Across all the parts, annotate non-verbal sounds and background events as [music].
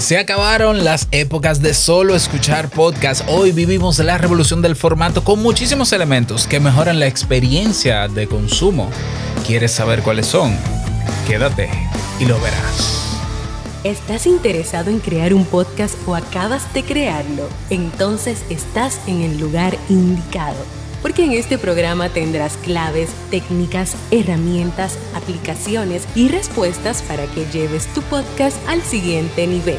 Se acabaron las épocas de solo escuchar podcast. Hoy vivimos la revolución del formato con muchísimos elementos que mejoran la experiencia de consumo. ¿Quieres saber cuáles son? Quédate y lo verás. ¿Estás interesado en crear un podcast o acabas de crearlo? Entonces estás en el lugar indicado porque en este programa tendrás claves, técnicas, herramientas, aplicaciones y respuestas para que lleves tu podcast al siguiente nivel.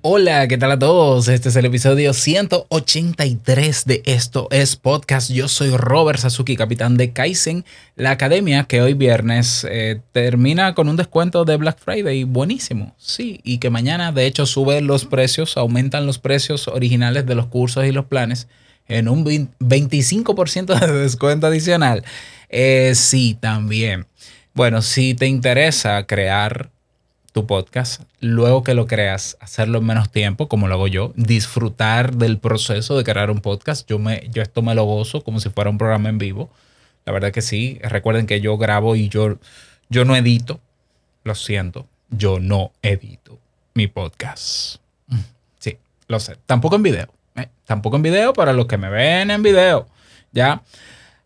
Hola, ¿qué tal a todos? Este es el episodio 183 de Esto es Podcast. Yo soy Robert Sasuki, capitán de Kaizen, la academia que hoy viernes eh, termina con un descuento de Black Friday. Buenísimo, sí, y que mañana de hecho suben los precios, aumentan los precios originales de los cursos y los planes en un 25% de descuento adicional. Eh, sí, también. Bueno, si te interesa crear tu podcast, luego que lo creas, hacerlo en menos tiempo, como lo hago yo, disfrutar del proceso de crear un podcast. Yo, me, yo esto me lo gozo como si fuera un programa en vivo. La verdad que sí. Recuerden que yo grabo y yo, yo no edito. Lo siento, yo no edito mi podcast. Sí, lo sé. Tampoco en video. ¿eh? Tampoco en video para los que me ven en video. Ya.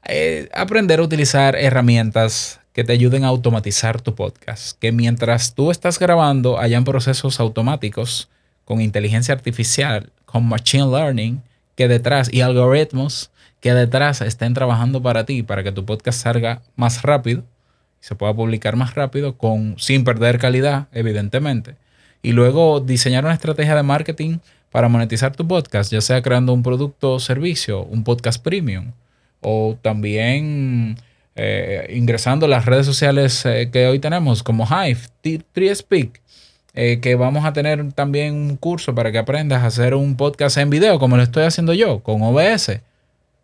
Eh, aprender a utilizar herramientas que te ayuden a automatizar tu podcast. Que mientras tú estás grabando, hayan procesos automáticos con inteligencia artificial, con machine learning, que detrás y algoritmos que detrás estén trabajando para ti, para que tu podcast salga más rápido se pueda publicar más rápido, con, sin perder calidad, evidentemente. Y luego diseñar una estrategia de marketing para monetizar tu podcast, ya sea creando un producto o servicio, un podcast premium, o también eh, ingresando a las redes sociales eh, que hoy tenemos, como Hive, 3Speak, eh, que vamos a tener también un curso para que aprendas a hacer un podcast en video, como lo estoy haciendo yo, con OBS.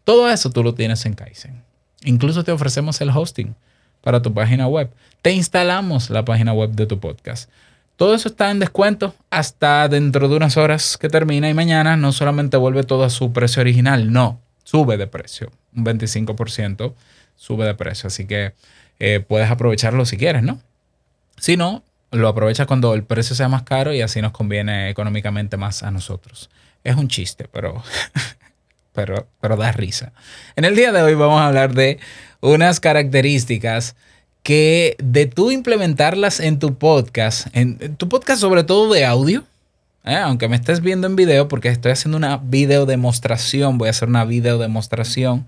Todo eso tú lo tienes en Kaizen. Incluso te ofrecemos el hosting para tu página web. Te instalamos la página web de tu podcast. Todo eso está en descuento hasta dentro de unas horas que termina y mañana no solamente vuelve todo a su precio original, no, sube de precio, un 25% sube de precio. Así que eh, puedes aprovecharlo si quieres, ¿no? Si no, lo aprovechas cuando el precio sea más caro y así nos conviene económicamente más a nosotros. Es un chiste, pero, [laughs] pero, pero da risa. En el día de hoy vamos a hablar de unas características que de tú implementarlas en tu podcast, en, tu podcast sobre todo de audio, ¿eh? aunque me estés viendo en video, porque estoy haciendo una video demostración, voy a hacer una video demostración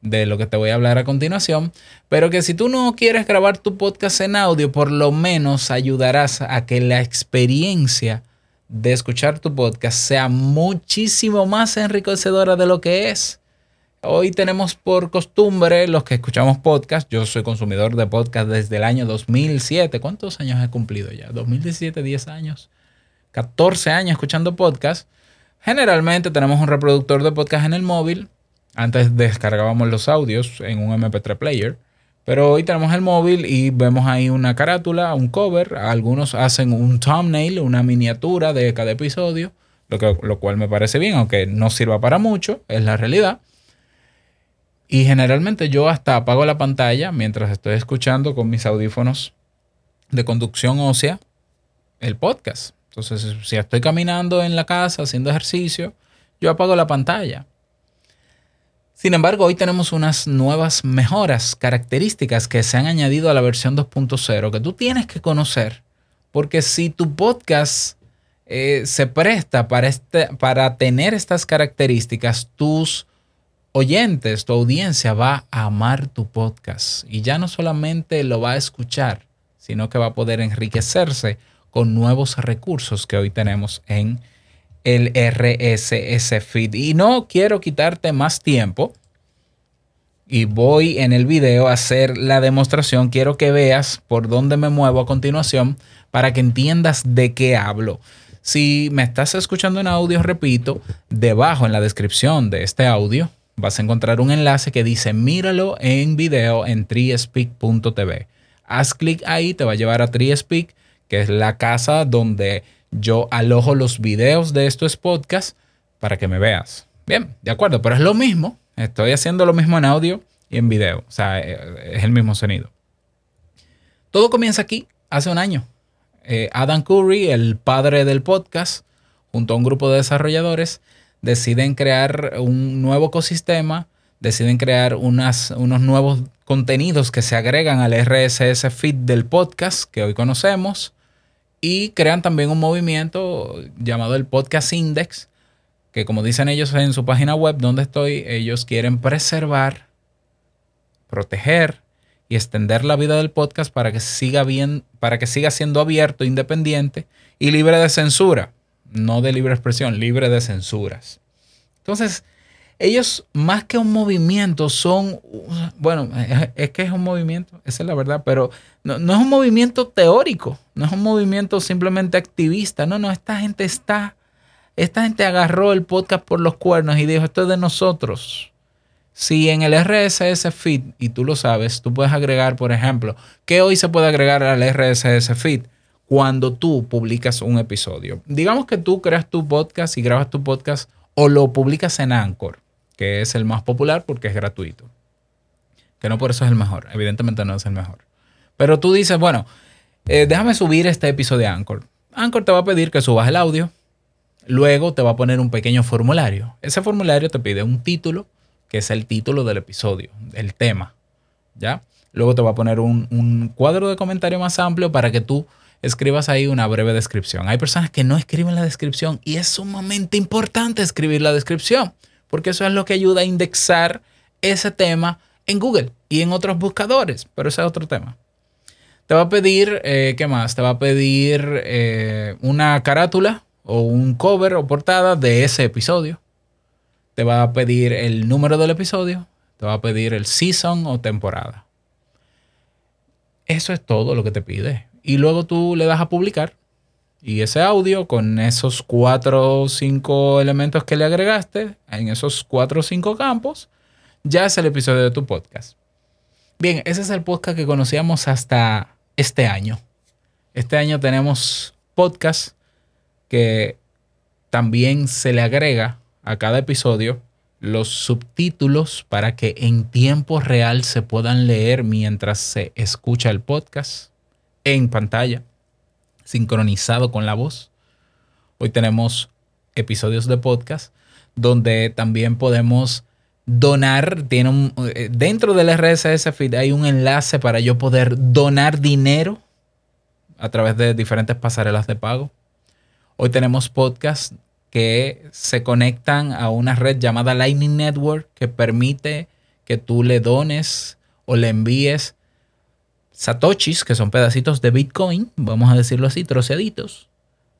de lo que te voy a hablar a continuación, pero que si tú no quieres grabar tu podcast en audio, por lo menos ayudarás a que la experiencia de escuchar tu podcast sea muchísimo más enriquecedora de lo que es. Hoy tenemos por costumbre los que escuchamos podcast, yo soy consumidor de podcast desde el año 2007, ¿cuántos años he cumplido ya? 2017, 10 años, 14 años escuchando podcast. Generalmente tenemos un reproductor de podcast en el móvil, antes descargábamos los audios en un MP3 player, pero hoy tenemos el móvil y vemos ahí una carátula, un cover. Algunos hacen un thumbnail, una miniatura de cada episodio, lo, que, lo cual me parece bien, aunque no sirva para mucho, es la realidad. Y generalmente yo hasta apago la pantalla mientras estoy escuchando con mis audífonos de conducción ósea el podcast. Entonces, si estoy caminando en la casa haciendo ejercicio, yo apago la pantalla. Sin embargo, hoy tenemos unas nuevas mejoras, características que se han añadido a la versión 2.0 que tú tienes que conocer. Porque si tu podcast eh, se presta para, este, para tener estas características, tus oyentes, tu audiencia va a amar tu podcast. Y ya no solamente lo va a escuchar, sino que va a poder enriquecerse con nuevos recursos que hoy tenemos en el RSS feed. Y no quiero quitarte más tiempo. Y voy en el video a hacer la demostración. Quiero que veas por dónde me muevo a continuación para que entiendas de qué hablo. Si me estás escuchando en audio, repito, debajo en la descripción de este audio vas a encontrar un enlace que dice míralo en video en triespeak.tv. Haz clic ahí, te va a llevar a Triespeak, que es la casa donde yo alojo los videos de estos podcasts para que me veas. Bien, de acuerdo, pero es lo mismo. Estoy haciendo lo mismo en audio y en video. O sea, eh, es el mismo sonido. Todo comienza aquí, hace un año. Eh, Adam Curry, el padre del podcast, junto a un grupo de desarrolladores, deciden crear un nuevo ecosistema, deciden crear unas, unos nuevos contenidos que se agregan al RSS feed del podcast que hoy conocemos y crean también un movimiento llamado el Podcast Index, que como dicen ellos en su página web donde estoy, ellos quieren preservar, proteger y extender la vida del podcast para que siga bien, para que siga siendo abierto, independiente y libre de censura, no de libre expresión, libre de censuras. Entonces, ellos más que un movimiento son, bueno, es que es un movimiento, esa es la verdad, pero no, es un movimiento teórico, no es un movimiento simplemente activista, no, no, esta gente está, esta gente agarró el podcast por los cuernos y dijo, esto es de nosotros. Si en el RSS feed, y tú lo sabes, tú puedes agregar, por ejemplo, ¿qué hoy se puede agregar al RSS feed? Cuando tú publicas un episodio. Digamos que tú creas tu podcast y grabas tu podcast o lo publicas en Anchor que es el más popular porque es gratuito. Que no por eso es el mejor, evidentemente no es el mejor. Pero tú dices, bueno, eh, déjame subir este episodio de Anchor. Anchor te va a pedir que subas el audio, luego te va a poner un pequeño formulario. Ese formulario te pide un título, que es el título del episodio, el tema, ¿ya? Luego te va a poner un, un cuadro de comentario más amplio para que tú escribas ahí una breve descripción. Hay personas que no escriben la descripción y es sumamente importante escribir la descripción porque eso es lo que ayuda a indexar ese tema en Google y en otros buscadores, pero ese es otro tema. Te va a pedir, eh, ¿qué más? Te va a pedir eh, una carátula o un cover o portada de ese episodio. Te va a pedir el número del episodio. Te va a pedir el season o temporada. Eso es todo lo que te pide. Y luego tú le das a publicar y ese audio con esos cuatro o cinco elementos que le agregaste, en esos cuatro o cinco campos, ya es el episodio de tu podcast. Bien, ese es el podcast que conocíamos hasta este año. Este año tenemos podcast que también se le agrega a cada episodio los subtítulos para que en tiempo real se puedan leer mientras se escucha el podcast en pantalla sincronizado con la voz. Hoy tenemos episodios de podcast donde también podemos donar. Eh, dentro del RSS feed hay un enlace para yo poder donar dinero a través de diferentes pasarelas de pago. Hoy tenemos podcasts que se conectan a una red llamada Lightning Network que permite que tú le dones o le envíes satoshis, que son pedacitos de Bitcoin, vamos a decirlo así, troceaditos.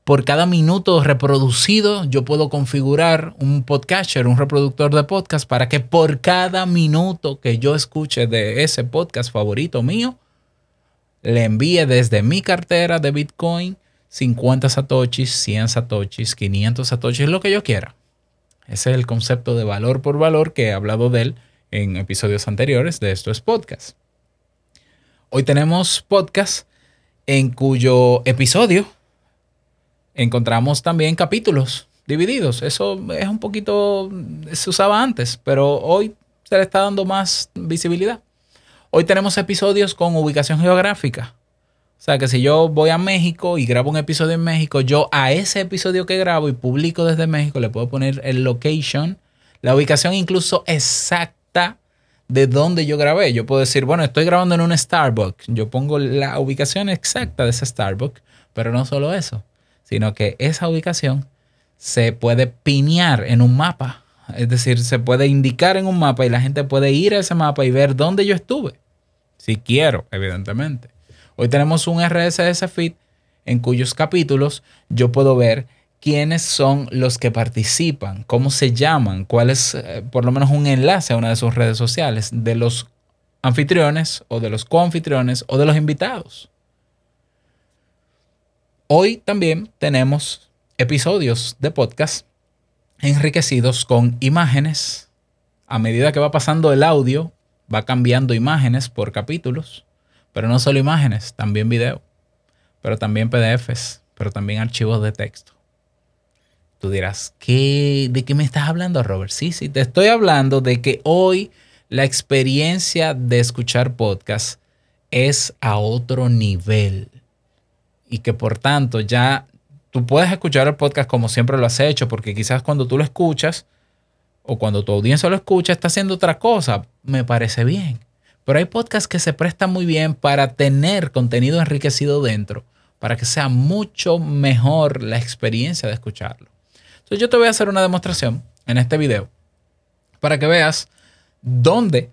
Por cada minuto reproducido, yo puedo configurar un podcatcher, un reproductor de podcast, para que por cada minuto que yo escuche de ese podcast favorito mío, le envíe desde mi cartera de Bitcoin 50 satoshis, 100 satoshis, 500 satoshis, lo que yo quiera. Ese es el concepto de valor por valor que he hablado de él en episodios anteriores de estos podcasts. Hoy tenemos podcast en cuyo episodio encontramos también capítulos divididos. Eso es un poquito, se usaba antes, pero hoy se le está dando más visibilidad. Hoy tenemos episodios con ubicación geográfica. O sea que si yo voy a México y grabo un episodio en México, yo a ese episodio que grabo y publico desde México le puedo poner el location, la ubicación incluso exacta de dónde yo grabé. Yo puedo decir, bueno, estoy grabando en un Starbucks. Yo pongo la ubicación exacta de ese Starbucks, pero no solo eso, sino que esa ubicación se puede pinear en un mapa. Es decir, se puede indicar en un mapa y la gente puede ir a ese mapa y ver dónde yo estuve. Si quiero, evidentemente. Hoy tenemos un RSS feed en cuyos capítulos yo puedo ver quiénes son los que participan, cómo se llaman, cuál es eh, por lo menos un enlace a una de sus redes sociales de los anfitriones o de los coanfitriones o de los invitados. Hoy también tenemos episodios de podcast enriquecidos con imágenes, a medida que va pasando el audio, va cambiando imágenes por capítulos, pero no solo imágenes, también video, pero también PDFs, pero también archivos de texto. Tú dirás, ¿qué, ¿de qué me estás hablando, Robert? Sí, sí, te estoy hablando de que hoy la experiencia de escuchar podcast es a otro nivel y que por tanto ya tú puedes escuchar el podcast como siempre lo has hecho, porque quizás cuando tú lo escuchas o cuando tu audiencia lo escucha está haciendo otra cosa, me parece bien. Pero hay podcasts que se prestan muy bien para tener contenido enriquecido dentro, para que sea mucho mejor la experiencia de escucharlo. Entonces yo te voy a hacer una demostración en este video para que veas dónde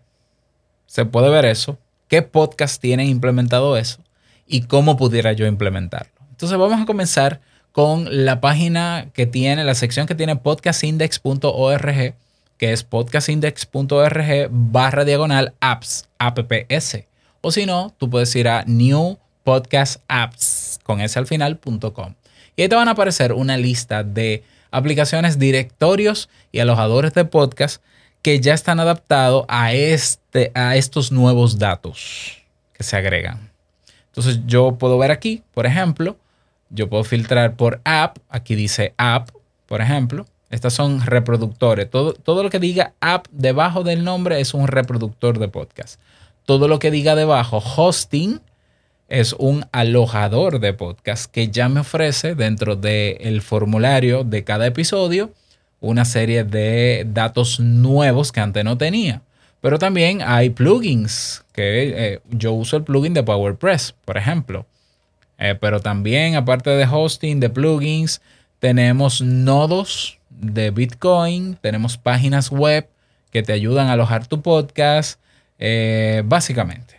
se puede ver eso, qué podcast tienen implementado eso y cómo pudiera yo implementarlo. Entonces vamos a comenzar con la página que tiene, la sección que tiene podcastindex.org, que es podcastindex.org barra diagonal apps, apps. O si no, tú puedes ir a new podcast apps con ese al final.com. Y ahí te van a aparecer una lista de aplicaciones, directorios y alojadores de podcast que ya están adaptados a, este, a estos nuevos datos que se agregan. Entonces yo puedo ver aquí, por ejemplo, yo puedo filtrar por app, aquí dice app, por ejemplo. Estas son reproductores. Todo, todo lo que diga app debajo del nombre es un reproductor de podcast. Todo lo que diga debajo hosting es un alojador de podcast que ya me ofrece dentro del formulario de cada episodio una serie de datos nuevos que antes no tenía. Pero también hay plugins, que eh, yo uso el plugin de PowerPress, por ejemplo. Eh, pero también, aparte de hosting, de plugins, tenemos nodos de Bitcoin, tenemos páginas web que te ayudan a alojar tu podcast, eh, básicamente.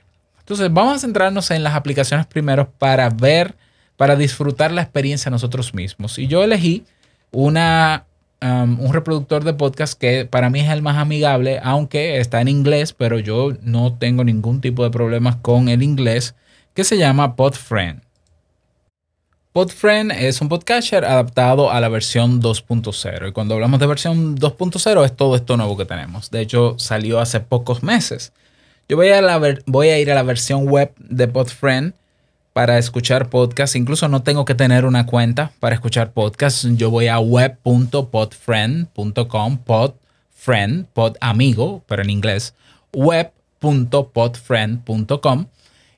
Entonces, vamos a centrarnos en las aplicaciones primero para ver, para disfrutar la experiencia nosotros mismos. Y yo elegí una, um, un reproductor de podcast que para mí es el más amigable, aunque está en inglés, pero yo no tengo ningún tipo de problemas con el inglés, que se llama PodFriend. PodFriend es un podcatcher adaptado a la versión 2.0. Y cuando hablamos de versión 2.0 es todo esto nuevo que tenemos. De hecho, salió hace pocos meses. Yo voy a, ir a la versión web de PodFriend para escuchar podcasts. Incluso no tengo que tener una cuenta para escuchar podcasts. Yo voy a web.podfriend.com, podfriend, pod amigo, pero en inglés, web.podfriend.com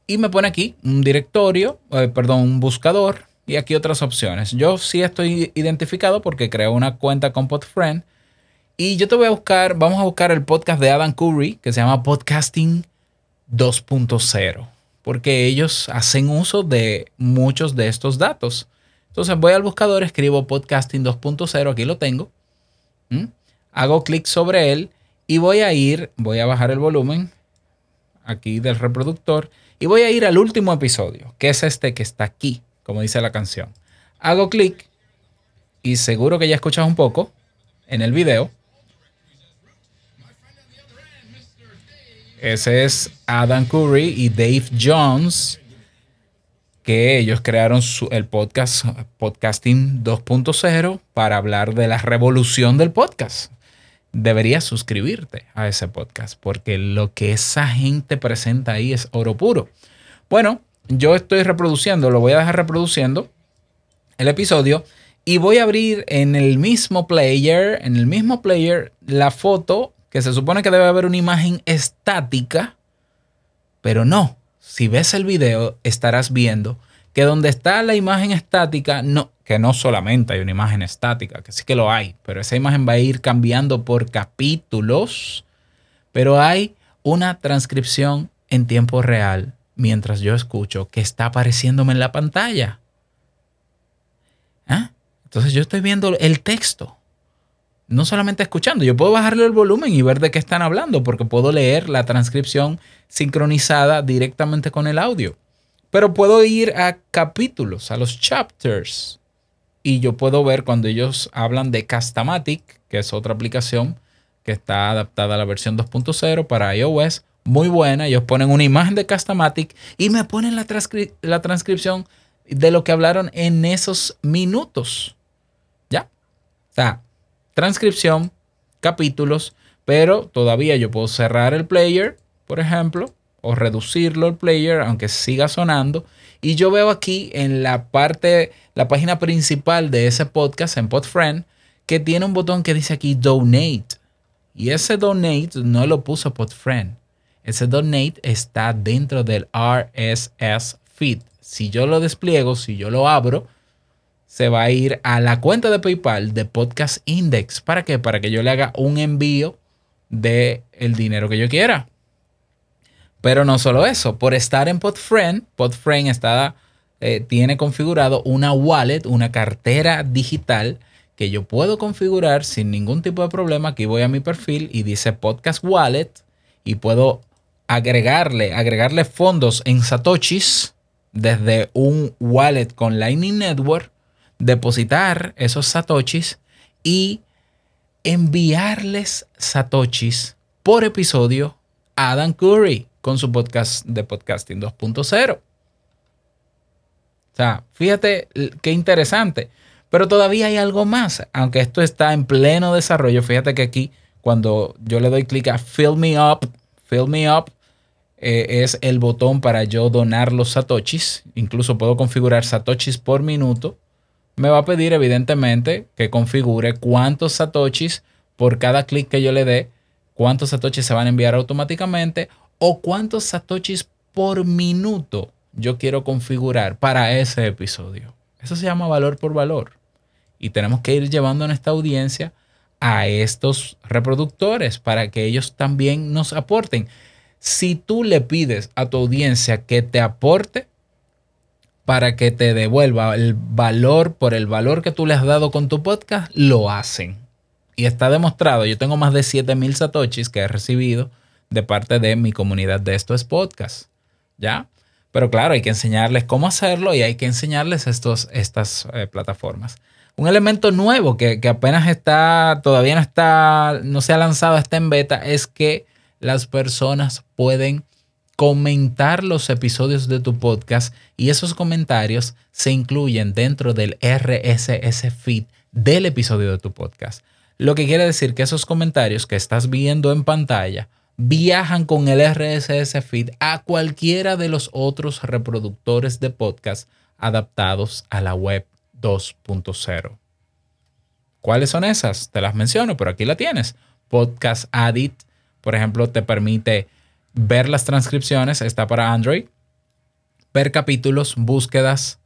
y me pone aquí un directorio, eh, perdón, un buscador y aquí otras opciones. Yo sí estoy identificado porque creo una cuenta con PodFriend y yo te voy a buscar, vamos a buscar el podcast de Adam Curry que se llama Podcasting 2.0, porque ellos hacen uso de muchos de estos datos. Entonces voy al buscador, escribo Podcasting 2.0, aquí lo tengo. Hago clic sobre él y voy a ir, voy a bajar el volumen aquí del reproductor y voy a ir al último episodio, que es este que está aquí, como dice la canción. Hago clic y seguro que ya escuchas un poco en el video. Ese es Adam Curry y Dave Jones, que ellos crearon el podcast Podcasting 2.0 para hablar de la revolución del podcast. Deberías suscribirte a ese podcast porque lo que esa gente presenta ahí es oro puro. Bueno, yo estoy reproduciendo, lo voy a dejar reproduciendo el episodio y voy a abrir en el mismo player, en el mismo player, la foto que se supone que debe haber una imagen estática, pero no. Si ves el video, estarás viendo que donde está la imagen estática, no, que no solamente hay una imagen estática, que sí que lo hay, pero esa imagen va a ir cambiando por capítulos, pero hay una transcripción en tiempo real mientras yo escucho que está apareciéndome en la pantalla. ¿Ah? Entonces yo estoy viendo el texto no solamente escuchando, yo puedo bajarle el volumen y ver de qué están hablando, porque puedo leer la transcripción sincronizada directamente con el audio. Pero puedo ir a capítulos, a los chapters, y yo puedo ver cuando ellos hablan de Castamatic, que es otra aplicación que está adaptada a la versión 2.0 para iOS, muy buena. Ellos ponen una imagen de Castamatic y me ponen la, la transcripción de lo que hablaron en esos minutos. ¿Ya? O sea, transcripción, capítulos, pero todavía yo puedo cerrar el player, por ejemplo, o reducirlo el player, aunque siga sonando. Y yo veo aquí en la parte, la página principal de ese podcast en Podfriend, que tiene un botón que dice aquí Donate. Y ese Donate no lo puso Podfriend. Ese Donate está dentro del RSS feed. Si yo lo despliego, si yo lo abro, se va a ir a la cuenta de PayPal de Podcast Index. ¿Para qué? Para que yo le haga un envío de el dinero que yo quiera. Pero no solo eso, por estar en Podfriend, Podfriend está, eh, tiene configurado una wallet, una cartera digital que yo puedo configurar sin ningún tipo de problema. Aquí voy a mi perfil y dice Podcast Wallet y puedo agregarle, agregarle fondos en Satoshis desde un wallet con Lightning Network, depositar esos Satoshis y enviarles Satoshis por episodio a Adam Curry con su podcast de podcasting 2.0. O sea, fíjate qué interesante. Pero todavía hay algo más, aunque esto está en pleno desarrollo. Fíjate que aquí, cuando yo le doy clic a Fill Me Up, Fill Me Up eh, es el botón para yo donar los satoshis. Incluso puedo configurar satoshis por minuto. Me va a pedir, evidentemente, que configure cuántos satoshis por cada clic que yo le dé, cuántos satoshis se van a enviar automáticamente o cuántos satoshis por minuto yo quiero configurar para ese episodio. Eso se llama valor por valor. Y tenemos que ir llevando en esta audiencia a estos reproductores para que ellos también nos aporten. Si tú le pides a tu audiencia que te aporte para que te devuelva el valor por el valor que tú le has dado con tu podcast, lo hacen. Y está demostrado, yo tengo más de 7000 satoshis que he recibido de parte de mi comunidad de estos podcasts. ¿Ya? Pero claro, hay que enseñarles cómo hacerlo y hay que enseñarles estos, estas eh, plataformas. Un elemento nuevo que, que, apenas está, todavía no está, no se ha lanzado, está en beta, es que las personas pueden comentar los episodios de tu podcast y esos comentarios se incluyen dentro del RSS feed del episodio de tu podcast. Lo que quiere decir que esos comentarios que estás viendo en pantalla viajan con el RSS feed a cualquiera de los otros reproductores de podcast adaptados a la web 2.0. ¿Cuáles son esas? Te las menciono, pero aquí la tienes. Podcast Addict, por ejemplo, te permite ver las transcripciones, está para Android, ver capítulos, búsquedas,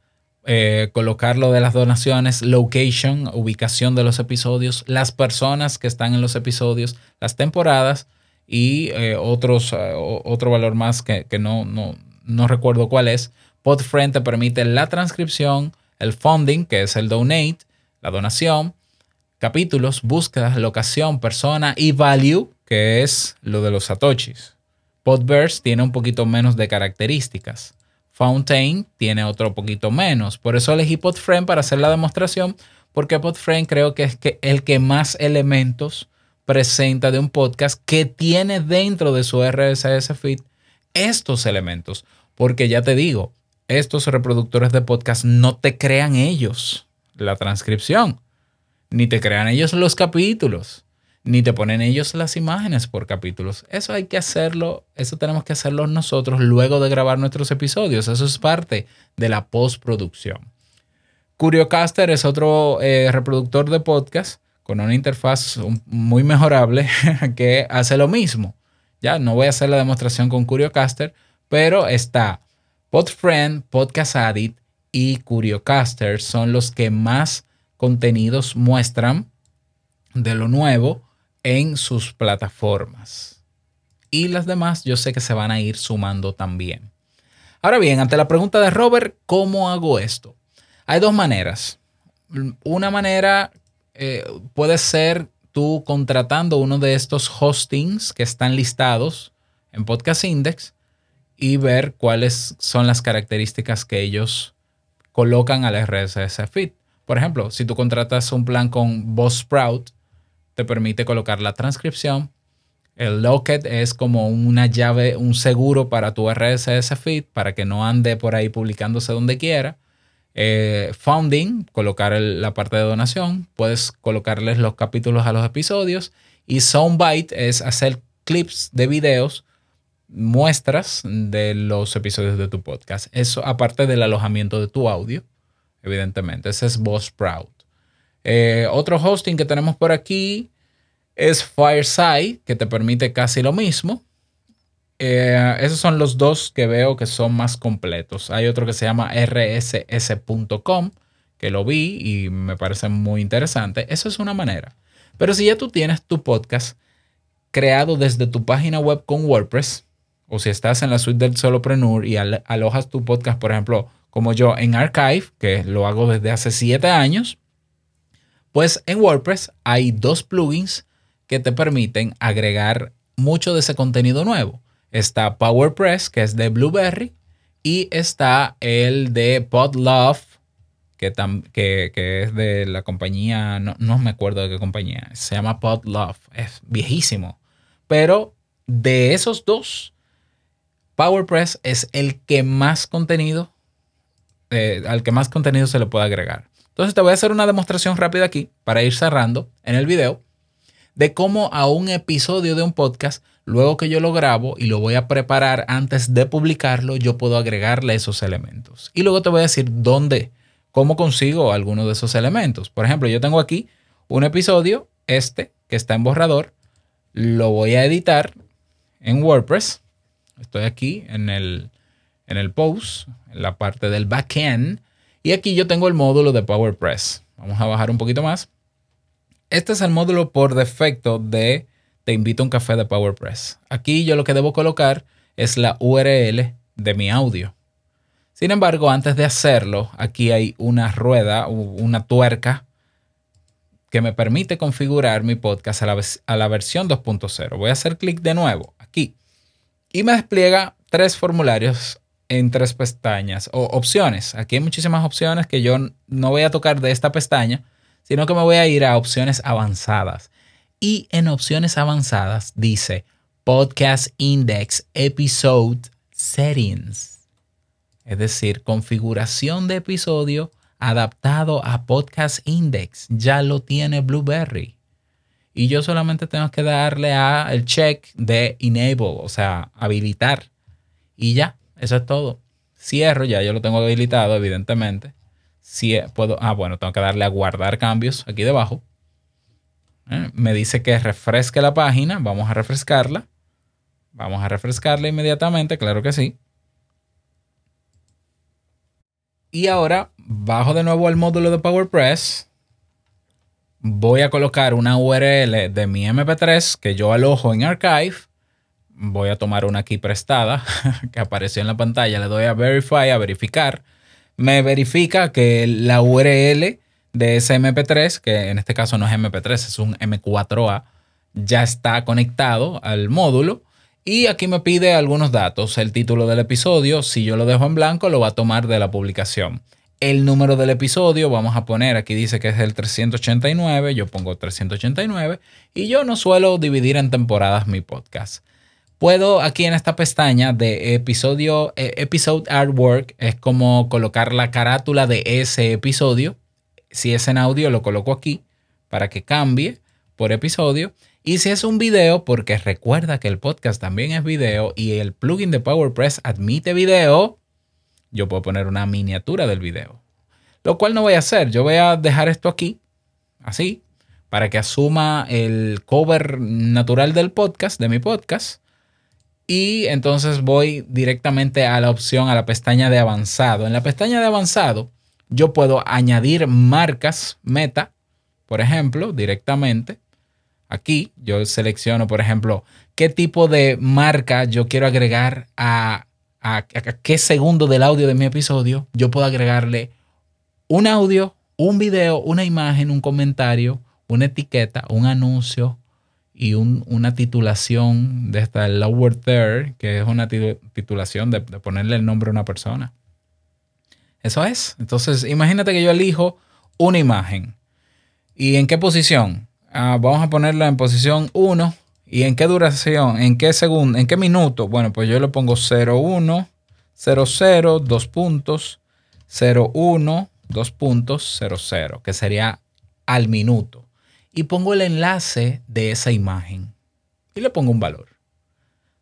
eh, colocar lo de las donaciones, location, ubicación de los episodios, las personas que están en los episodios, las temporadas y eh, otros, eh, otro valor más que, no, no, no, recuerdo cuál es. Podfriend te permite la transcripción, el funding, que es el donate, la donación, capítulos, búsquedas, locación, persona y value, que es lo de los satoshis. Podverse tiene un poquito menos de características. Fountain tiene otro poquito menos. Por eso elegí Podfriend para hacer la demostración, porque Podfriend creo que es que el que más elementos presenta de un podcast que tiene dentro de su RSS feed estos elementos. Porque ya te digo, estos reproductores de podcast no te crean ellos la transcripción, ni te crean ellos los capítulos, ni te ponen ellos las imágenes por capítulos. Eso hay que hacerlo, eso tenemos que hacerlo nosotros luego de grabar nuestros episodios. Eso es parte de la postproducción. CurioCaster es otro eh, reproductor de podcast con una interfaz muy mejorable [laughs] que hace lo mismo. Ya no voy a hacer la demostración con CurioCaster, pero está PodFriend, Podcast Addict y CurioCaster son los que más contenidos muestran de lo nuevo en sus plataformas. Y las demás yo sé que se van a ir sumando también. Ahora bien, ante la pregunta de Robert, ¿cómo hago esto? Hay dos maneras. Una manera eh, puede ser tú contratando uno de estos hostings que están listados en Podcast Index y ver cuáles son las características que ellos colocan al RSS feed. Por ejemplo, si tú contratas un plan con Buzzsprout, te permite colocar la transcripción. El locket es como una llave, un seguro para tu RSS feed para que no ande por ahí publicándose donde quiera. Eh, founding, colocar la parte de donación, puedes colocarles los capítulos a los episodios Y Soundbite es hacer clips de videos, muestras de los episodios de tu podcast. Eso aparte del alojamiento de tu audio, evidentemente. Ese es Buzzsprout. Eh, otro hosting que tenemos por aquí es Fireside, que te permite casi lo mismo. Eh, esos son los dos que veo que son más completos. Hay otro que se llama rss.com, que lo vi y me parece muy interesante. Eso es una manera. Pero si ya tú tienes tu podcast creado desde tu página web con WordPress, o si estás en la suite del Solopreneur y alojas tu podcast, por ejemplo, como yo en Archive, que lo hago desde hace siete años, pues en WordPress hay dos plugins que te permiten agregar mucho de ese contenido nuevo. Está PowerPress, que es de Blueberry, y está el de Podlove, que, es de la compañía, no, no, me acuerdo de qué compañía, se llama Podlove, es viejísimo. Pero de esos dos, PowerPress es el que más contenido, eh, al que más contenido se le puede agregar. Entonces te voy a hacer una demostración rápida aquí para ir cerrando en el video de cómo a un episodio de un podcast, luego que yo lo grabo y lo voy a preparar antes de publicarlo, yo puedo agregarle esos elementos. Y luego te voy a decir dónde, cómo consigo alguno de esos elementos. Por ejemplo, yo tengo aquí un episodio, este, que está en borrador, lo voy a editar en WordPress. Estoy aquí en el, en el post, en la parte del backend. Y aquí yo tengo el módulo de PowerPress. Vamos a bajar un poquito más. Este es el módulo por defecto de Te invito a un café de PowerPress. Aquí yo lo que debo colocar es la URL de mi audio. Sin embargo, antes de hacerlo, aquí hay una rueda, una tuerca que me permite configurar mi podcast a la, a la versión 2.0. Voy a hacer clic de nuevo aquí y me despliega tres formularios en tres pestañas o opciones. Aquí hay muchísimas opciones que yo no voy a tocar de esta pestaña sino que me voy a ir a opciones avanzadas. Y en opciones avanzadas dice Podcast Index Episode Settings. Es decir, configuración de episodio adaptado a Podcast Index. Ya lo tiene Blueberry. Y yo solamente tengo que darle a el check de enable, o sea, habilitar. Y ya, eso es todo. Cierro, ya yo lo tengo habilitado, evidentemente si puedo, ah, bueno, tengo que darle a guardar cambios aquí debajo. Eh, me dice que refresque la página, vamos a refrescarla. Vamos a refrescarla inmediatamente, claro que sí. Y ahora bajo de nuevo al módulo de PowerPress. Voy a colocar una URL de mi MP3 que yo alojo en Archive. Voy a tomar una aquí prestada [laughs] que apareció en la pantalla. Le doy a Verify, a verificar me verifica que la URL de ese MP3, que en este caso no es MP3, es un M4A, ya está conectado al módulo. Y aquí me pide algunos datos, el título del episodio, si yo lo dejo en blanco, lo va a tomar de la publicación. El número del episodio, vamos a poner, aquí dice que es el 389, yo pongo 389, y yo no suelo dividir en temporadas mi podcast. Puedo aquí en esta pestaña de episodio, eh, episode artwork, es como colocar la carátula de ese episodio. Si es en audio, lo coloco aquí para que cambie por episodio. Y si es un video, porque recuerda que el podcast también es video y el plugin de PowerPress admite video, yo puedo poner una miniatura del video. Lo cual no voy a hacer. Yo voy a dejar esto aquí, así, para que asuma el cover natural del podcast, de mi podcast. Y entonces voy directamente a la opción, a la pestaña de avanzado. En la pestaña de avanzado, yo puedo añadir marcas meta, por ejemplo, directamente. Aquí yo selecciono, por ejemplo, qué tipo de marca yo quiero agregar a, qué segundo del audio de mi episodio. Yo puedo agregarle un audio, un video, una imagen, un comentario, una etiqueta, un anuncio, y una titulación de esta lower third, que es una titulación de, ponerle el nombre a una persona. Eso es. Entonces, imagínate que yo elijo una imagen. ¿Y en qué posición? Ah, vamos a ponerla en posición 1. ¿Y en qué duración? ¿En qué segundo? ¿En qué minuto? Bueno, pues yo le pongo 01, 00, 2 puntos, 01, 2 puntos, 00, que sería al minuto. Y pongo el enlace de esa imagen y le pongo un valor.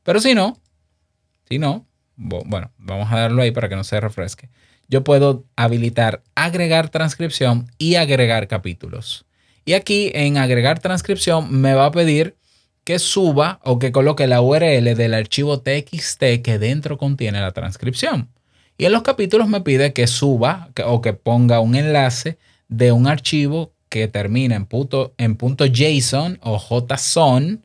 Pero si no, si no, bueno, vamos a darlo ahí para que no se refresque. Yo puedo habilitar agregar transcripción y agregar capítulos. Y aquí en agregar transcripción me va a pedir que suba o que coloque la URL del archivo TXT que dentro contiene la transcripción. Y en los capítulos me pide que suba o que ponga un enlace de un archivo que termina en punto, en punto JSON o JSON,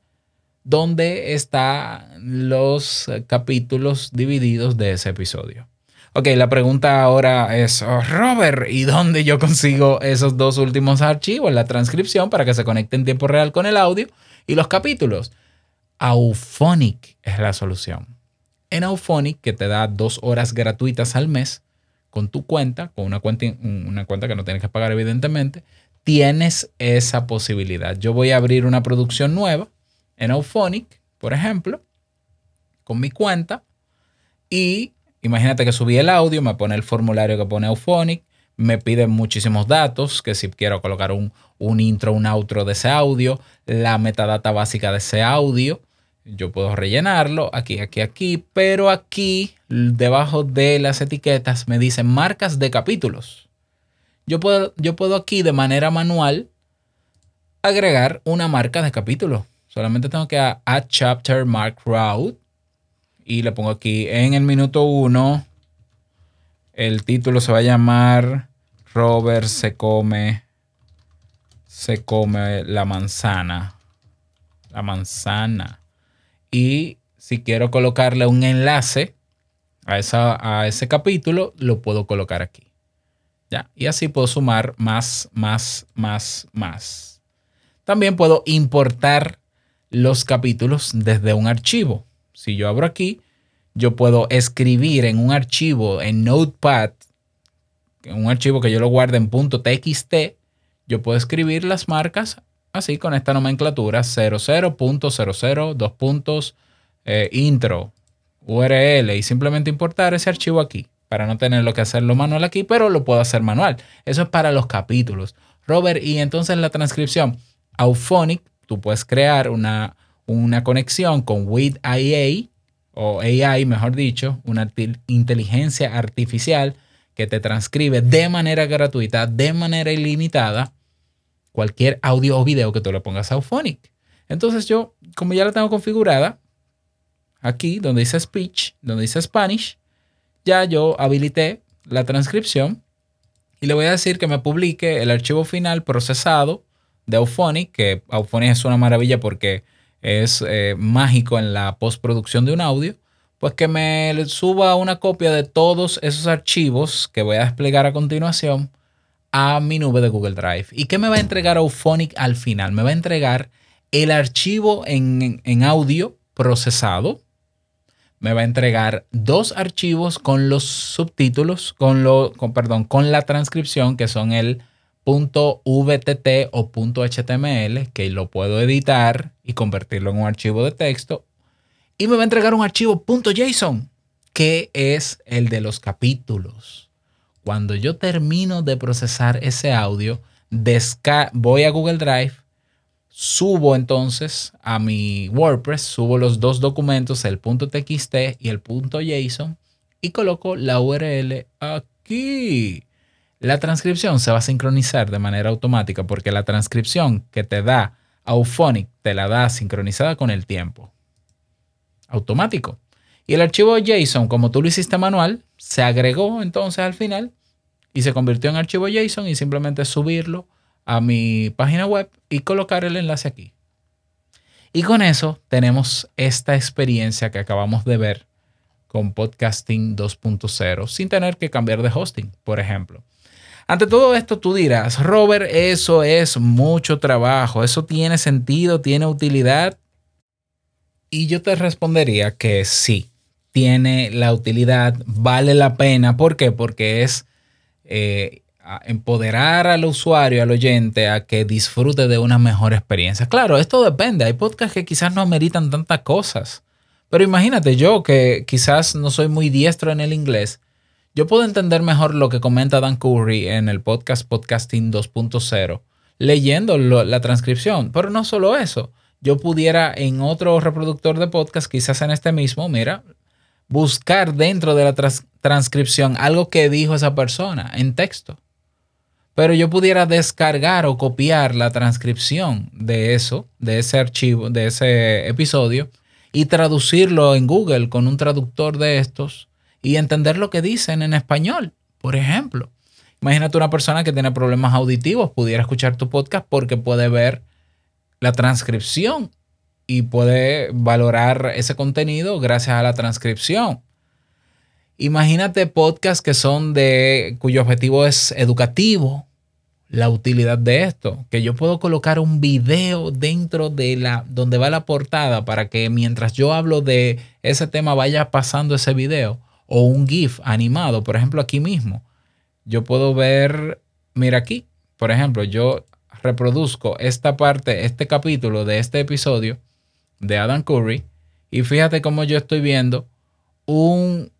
donde están los capítulos divididos de ese episodio. Ok, la pregunta ahora es, oh, Robert, ¿y dónde yo consigo esos dos últimos archivos, la transcripción, para que se conecte en tiempo real con el audio y los capítulos? Auphonic es la solución. En Auphonic, que te da dos horas gratuitas al mes, con tu cuenta, con una cuenta, una cuenta que no tienes que pagar evidentemente, tienes esa posibilidad. Yo voy a abrir una producción nueva en Auphonic, por ejemplo, con mi cuenta y Imagínate que subí el audio, me pone el formulario que pone Auphonic, me pide muchísimos datos, que si quiero colocar un, un intro, un outro de ese audio, la metadata básica de ese audio, yo puedo rellenarlo aquí, aquí, aquí, pero aquí debajo de las etiquetas me dicen marcas de capítulos. Yo puedo, yo puedo aquí de manera manual agregar una marca de capítulo. Solamente tengo que add chapter mark route y le pongo aquí en el minuto 1. El título se va a llamar Robert se come se come la manzana. La manzana. Y si quiero colocarle un enlace a, esa, a ese capítulo, lo puedo colocar aquí. ¿Ya? Y así puedo sumar más, más, más, más. También puedo importar los capítulos desde un archivo. Si yo abro aquí, yo puedo escribir en un archivo en Notepad, en un archivo que yo lo guarde en .txt, yo puedo escribir las marcas así con esta nomenclatura 00.00, dos puntos, eh, intro, URL y simplemente importar ese archivo aquí para no tenerlo que hacerlo manual aquí, pero lo puedo hacer manual. Eso es para los capítulos. Robert, y entonces la transcripción, Auphonic, tú puedes crear una una conexión con WithIA o AI, mejor dicho, una inteligencia artificial que te transcribe de manera gratuita, de manera ilimitada, cualquier audio o video que tú le pongas a Auphonic. Entonces yo, como ya la tengo configurada, aquí donde dice speech, donde dice Spanish, ya yo habilité la transcripción y le voy a decir que me publique el archivo final procesado de Auphonic, que Auphonic es una maravilla porque es eh, mágico en la postproducción de un audio, pues que me suba una copia de todos esos archivos que voy a desplegar a continuación a mi nube de Google Drive. ¿Y qué me va a entregar Auphonic al final? Me va a entregar el archivo en, audio procesado. Me va a entregar dos archivos con los subtítulos, con lo, con, perdón, con la transcripción, que son el .vtt o .html que lo puedo editar y convertirlo en un archivo de texto. Y me va a entregar un archivo .json que es el de los capítulos. Cuando yo termino de procesar ese audio, voy a Google Drive, subo entonces a mi WordPress, subo los dos documentos, el .txt y el .json, y coloco la URL aquí. La transcripción se va a sincronizar de manera automática porque la transcripción que te da Auphonic te la da sincronizada con el tiempo. Automático. Y el archivo JSON, como tú lo hiciste manual, se agregó entonces al final y se convirtió en archivo JSON y simplemente subirlo a mi página web y colocar el enlace aquí. Y con eso tenemos esta experiencia que acabamos de ver con Podcasting 2.0 sin tener que cambiar de hosting, por ejemplo. Ante todo esto tú dirás, Robert, eso es mucho trabajo, eso tiene sentido, tiene utilidad. Y yo te respondería que sí, tiene la utilidad, vale la pena. ¿Por qué? Porque es eh, empoderar al usuario, al oyente, a que disfrute de una mejor experiencia. Claro, esto depende. Hay podcasts que quizás no ameritan tantas cosas. Pero imagínate yo que quizás no soy muy diestro en el inglés yo puedo entender mejor lo que comenta Dan Curry en el podcast Podcasting 2.0, leyendo la transcripción. Pero no solo eso, yo pudiera en otro reproductor de podcast, quizás en este mismo, mira, buscar dentro de la transcripción algo que dijo esa persona en texto. Pero yo pudiera descargar o copiar la transcripción de eso, de ese archivo, de ese episodio, y traducirlo en Google con un traductor de estos y entender lo que dicen en español, por ejemplo. Imagínate una persona que tiene problemas auditivos, pudiera escuchar tu podcast porque puede ver la transcripción y puede valorar ese contenido gracias a la transcripción. Imagínate podcasts que son de cuyo objetivo es educativo, la utilidad de esto, que yo puedo colocar un video dentro de la donde va la portada para que mientras yo hablo de ese tema vaya pasando ese video o un GIF animado, por ejemplo, aquí mismo. Yo puedo ver, mira aquí, por ejemplo, yo reproduzco esta parte, este capítulo de este episodio de Adam Curry y fíjate cómo yo estoy viendo un,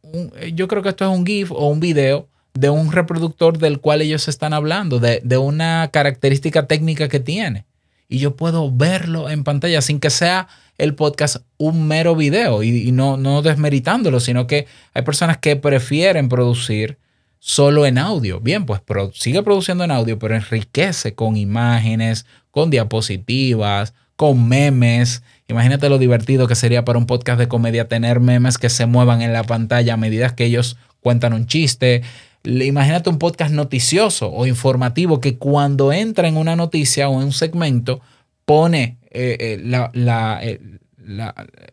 yo creo que esto es un GIF o un video de un reproductor del cual ellos están hablando, de, una característica técnica que tiene. Y yo puedo verlo en pantalla sin que sea el podcast un mero video y, no, no desmeritándolo, sino que hay personas que prefieren producir solo en audio. Bien, pues sigue produciendo en audio, pero enriquece con imágenes, con diapositivas, con memes. Imagínate lo divertido que sería para un podcast de comedia tener memes que se muevan en la pantalla a medida que ellos cuentan un chiste, Imagínate un podcast noticioso o informativo que cuando entra en una noticia o en un segmento pone eh, eh,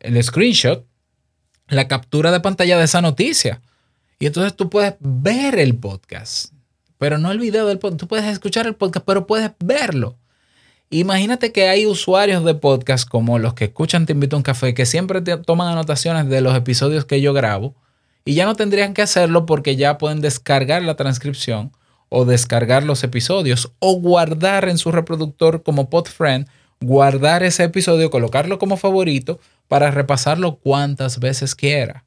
el screenshot, la captura de pantalla de esa noticia. Y entonces tú puedes ver el podcast, pero no el video del podcast. Tú puedes escuchar el podcast, pero puedes verlo. Imagínate que hay usuarios de podcast como los que escuchan Te invito a un café, que siempre toman anotaciones de los episodios que yo grabo y ya no tendrían que hacerlo porque ya pueden descargar la transcripción o descargar los episodios o guardar en su reproductor como PodFriend, guardar ese episodio, colocarlo como favorito para repasarlo cuantas veces quiera.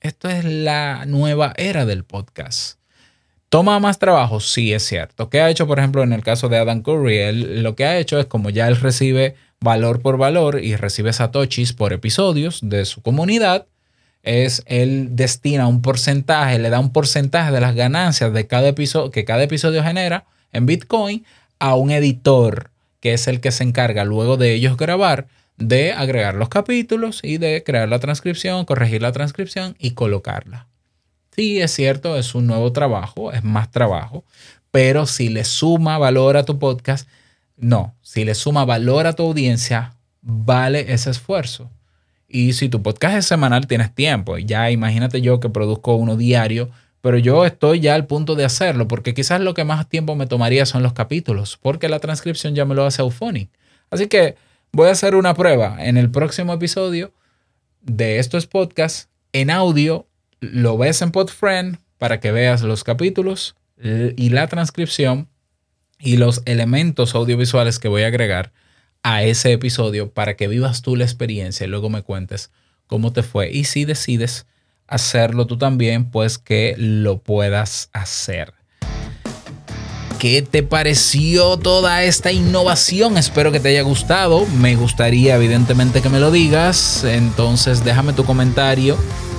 Esto es la nueva era del podcast. ¿Toma más trabajo? Sí, es cierto. ¿Qué ha hecho, por ejemplo, en el caso de Adam Curry? Él, lo que ha hecho es como ya él recibe valor por valor y recibe satoshis por episodios de su comunidad, es él destina un porcentaje, le da un porcentaje de las ganancias de cada episodio que cada episodio genera en Bitcoin a un editor que es el que se encarga luego de ellos grabar de agregar los capítulos y de crear la transcripción, corregir la transcripción y colocarla. Sí, es cierto, es un nuevo trabajo, es más trabajo, pero si le suma valor a tu podcast, no, si le suma valor a tu audiencia, vale ese esfuerzo. Y si tu podcast es semanal, tienes tiempo. Ya imagínate yo que produzco uno diario, pero yo estoy ya al punto de hacerlo, porque quizás lo que más tiempo me tomaría son los capítulos, porque la transcripción ya me lo hace Auphonic. Así que voy a hacer una prueba en el próximo episodio de estos podcasts en audio. Lo ves en PodFriend para que veas los capítulos y la transcripción y los elementos audiovisuales que voy a agregar a ese episodio para que vivas tú la experiencia y luego me cuentes cómo te fue. Y si decides hacerlo tú también, pues que lo puedas hacer. ¿Qué te pareció toda esta innovación? Espero que te haya gustado. Me gustaría evidentemente que me lo digas. Entonces déjame tu comentario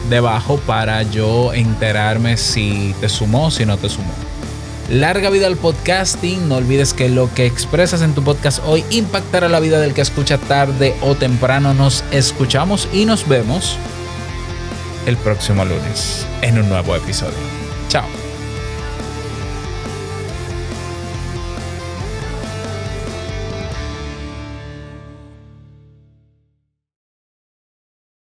debajo para yo enterarme si te sumó, si no te sumó. Larga vida al podcasting. No olvides que lo que expresas en tu podcast hoy impactará la vida del que escucha tarde o temprano. Nos escuchamos y nos vemos el próximo lunes en un nuevo episodio. Chao.